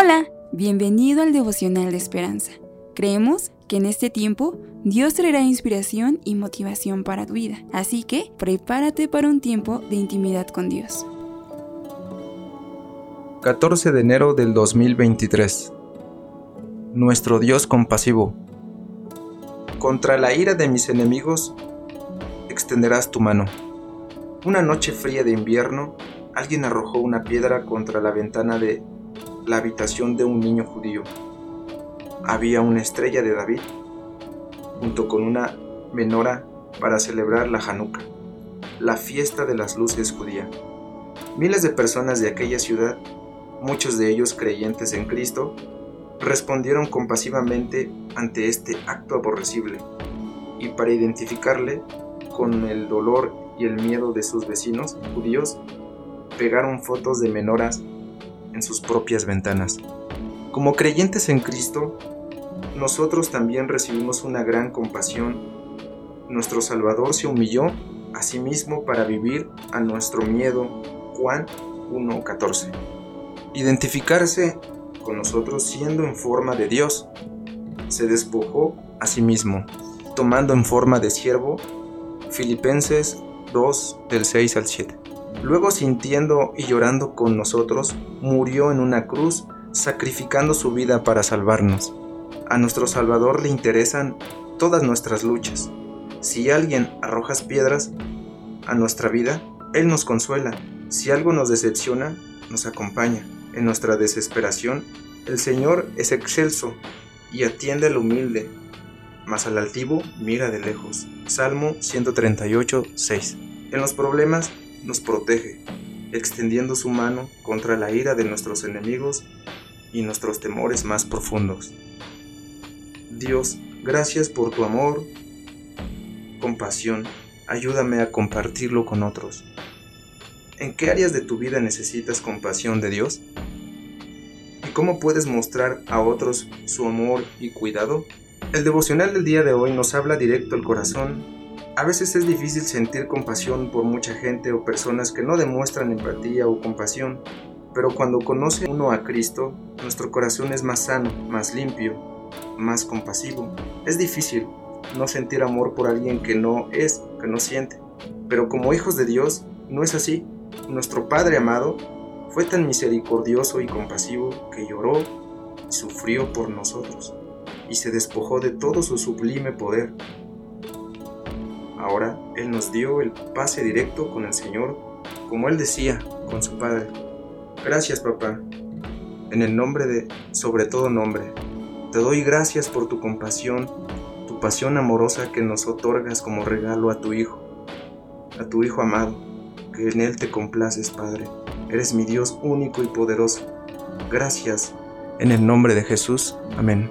Hola, bienvenido al devocional de esperanza. Creemos que en este tiempo Dios traerá inspiración y motivación para tu vida, así que prepárate para un tiempo de intimidad con Dios. 14 de enero del 2023 Nuestro Dios compasivo Contra la ira de mis enemigos extenderás tu mano. Una noche fría de invierno, alguien arrojó una piedra contra la ventana de la habitación de un niño judío. Había una estrella de David, junto con una menora para celebrar la Hanukkah, la fiesta de las luces judía. Miles de personas de aquella ciudad, muchos de ellos creyentes en Cristo, respondieron compasivamente ante este acto aborrecible, y para identificarle con el dolor y el miedo de sus vecinos judíos, pegaron fotos de menoras en sus propias ventanas. Como creyentes en Cristo, nosotros también recibimos una gran compasión. Nuestro Salvador se humilló a sí mismo para vivir a nuestro miedo. Juan 1.14. Identificarse con nosotros siendo en forma de Dios. Se despojó a sí mismo, tomando en forma de siervo. Filipenses 2 del 6 al 7. Luego sintiendo y llorando con nosotros, murió en una cruz, sacrificando su vida para salvarnos. A nuestro Salvador le interesan todas nuestras luchas. Si alguien arrojas piedras a nuestra vida, Él nos consuela. Si algo nos decepciona, nos acompaña. En nuestra desesperación, el Señor es excelso y atiende al humilde, mas al altivo mira de lejos. Salmo 138, 6. En los problemas, nos protege, extendiendo su mano contra la ira de nuestros enemigos y nuestros temores más profundos. Dios, gracias por tu amor, compasión, ayúdame a compartirlo con otros. ¿En qué áreas de tu vida necesitas compasión de Dios? ¿Y cómo puedes mostrar a otros su amor y cuidado? El devocional del día de hoy nos habla directo al corazón a veces es difícil sentir compasión por mucha gente o personas que no demuestran empatía o compasión, pero cuando conoce uno a Cristo, nuestro corazón es más sano, más limpio, más compasivo. Es difícil no sentir amor por alguien que no es, que no siente, pero como hijos de Dios no es así. Nuestro Padre amado fue tan misericordioso y compasivo que lloró y sufrió por nosotros y se despojó de todo su sublime poder Ahora Él nos dio el pase directo con el Señor, como Él decía con su Padre. Gracias, papá. En el nombre de, sobre todo nombre, te doy gracias por tu compasión, tu pasión amorosa que nos otorgas como regalo a tu Hijo, a tu Hijo amado, que en Él te complaces, Padre. Eres mi Dios único y poderoso. Gracias. En el nombre de Jesús. Amén.